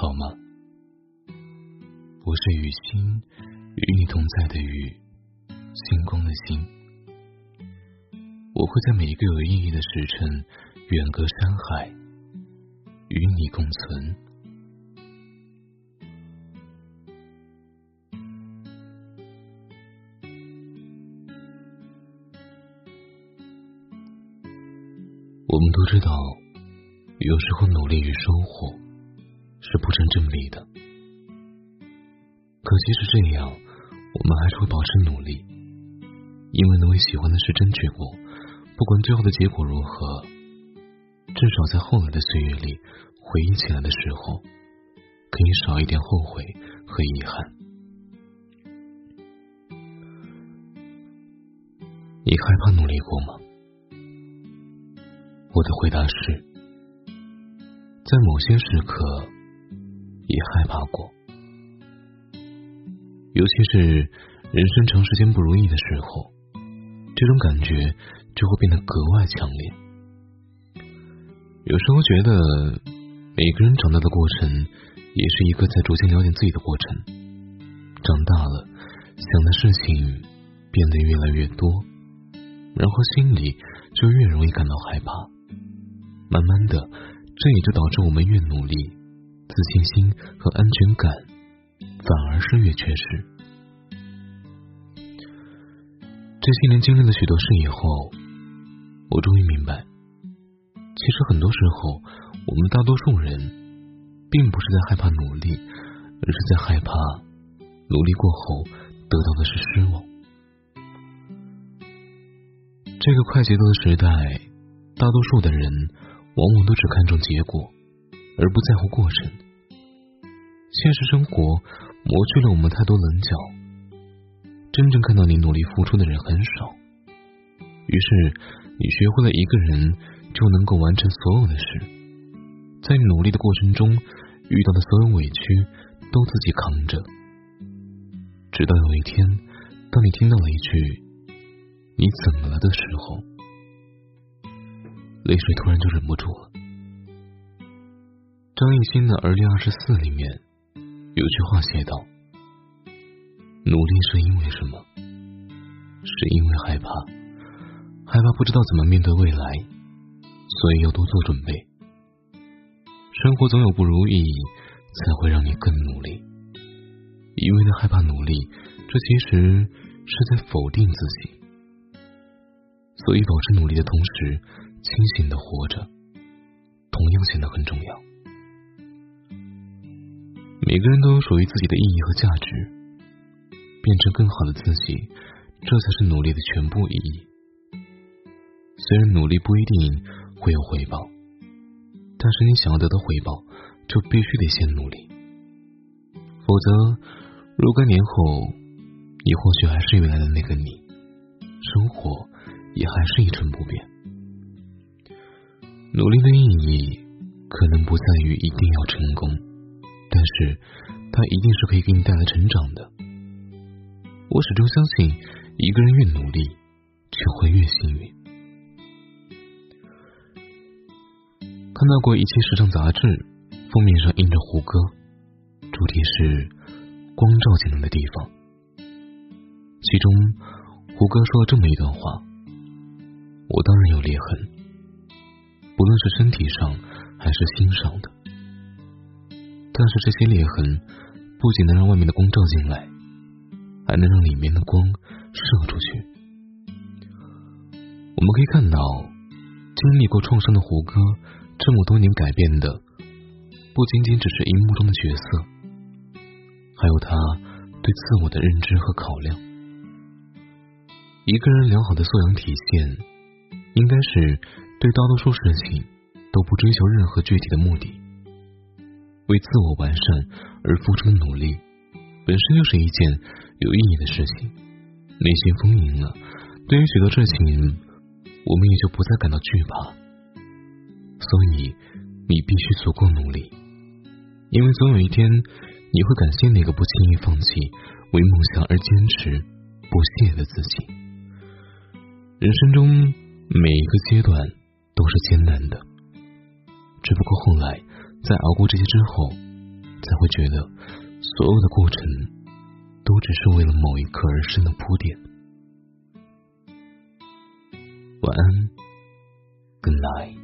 好吗？我是雨欣，与你同在的雨，星光的星。我会在每一个有意义的时辰，远隔山海，与你共存。我们都知道，有时候努力与收获。是不成正比的。可即使这样，我们还是会保持努力，因为能为喜欢的事争取过，不管最后的结果如何，至少在后来的岁月里，回忆起来的时候，可以少一点后悔和遗憾。你害怕努力过吗？我的回答是，在某些时刻。也害怕过，尤其是人生长时间不如意的时候，这种感觉就会变得格外强烈。有时候觉得，每个人长大的过程，也是一个在逐渐了解自己的过程。长大了，想的事情变得越来越多，然后心里就越容易感到害怕。慢慢的，这也就导致我们越努力。自信心和安全感反而是越缺失。这些年经历了许多事以后，我终于明白，其实很多时候，我们大多数人并不是在害怕努力，而是在害怕努力过后得到的是失望。这个快节奏的时代，大多数的人往往都只看重结果。而不在乎过程，现实生活磨去了我们太多棱角，真正看到你努力付出的人很少。于是，你学会了一个人就能够完成所有的事，在努力的过程中遇到的所有委屈都自己扛着，直到有一天，当你听到了一句“你怎么了”的时候，泪水突然就忍不住了。张艺兴的《二零二十四》里面有句话写道：“努力是因为什么？是因为害怕，害怕不知道怎么面对未来，所以要多做准备。生活总有不如意，才会让你更努力。一味的害怕努力，这其实是在否定自己。所以，保持努力的同时，清醒的活着，同样显得很重要。”每个人都有属于自己的意义和价值，变成更好的自己，这才是努力的全部意义。虽然努力不一定会有回报，但是你想要得到回报，就必须得先努力。否则，若干年后，你或许还是原来的那个你，生活也还是一成不变。努力的意义，可能不在于一定要成功。但是，它一定是可以给你带来成长的。我始终相信，一个人越努力，就会越幸运。看到过一期时尚杂志，封面上印着胡歌，主题是“光照进来的地方”。其中，胡歌说了这么一段话：“我当然有裂痕，不论是身体上还是心上的。”但是这些裂痕不仅能让外面的光照进来，还能让里面的光射出去。我们可以看到，经历过创伤的胡歌，这么多年改变的不仅仅只是荧幕中的角色，还有他对自我的认知和考量。一个人良好的素养体现，应该是对大多数事情都不追求任何具体的目的。为自我完善而付出的努力，本身就是一件有意义的事情。内心丰盈了，对于许多事情，我们也就不再感到惧怕。所以，你必须足够努力，因为总有一天，你会感谢那个不轻易放弃、为梦想而坚持不懈的自己。人生中每一个阶段都是艰难的，只不过后来。在熬过这些之后，才会觉得所有的过程都只是为了某一刻而生的铺垫。晚安，Good night。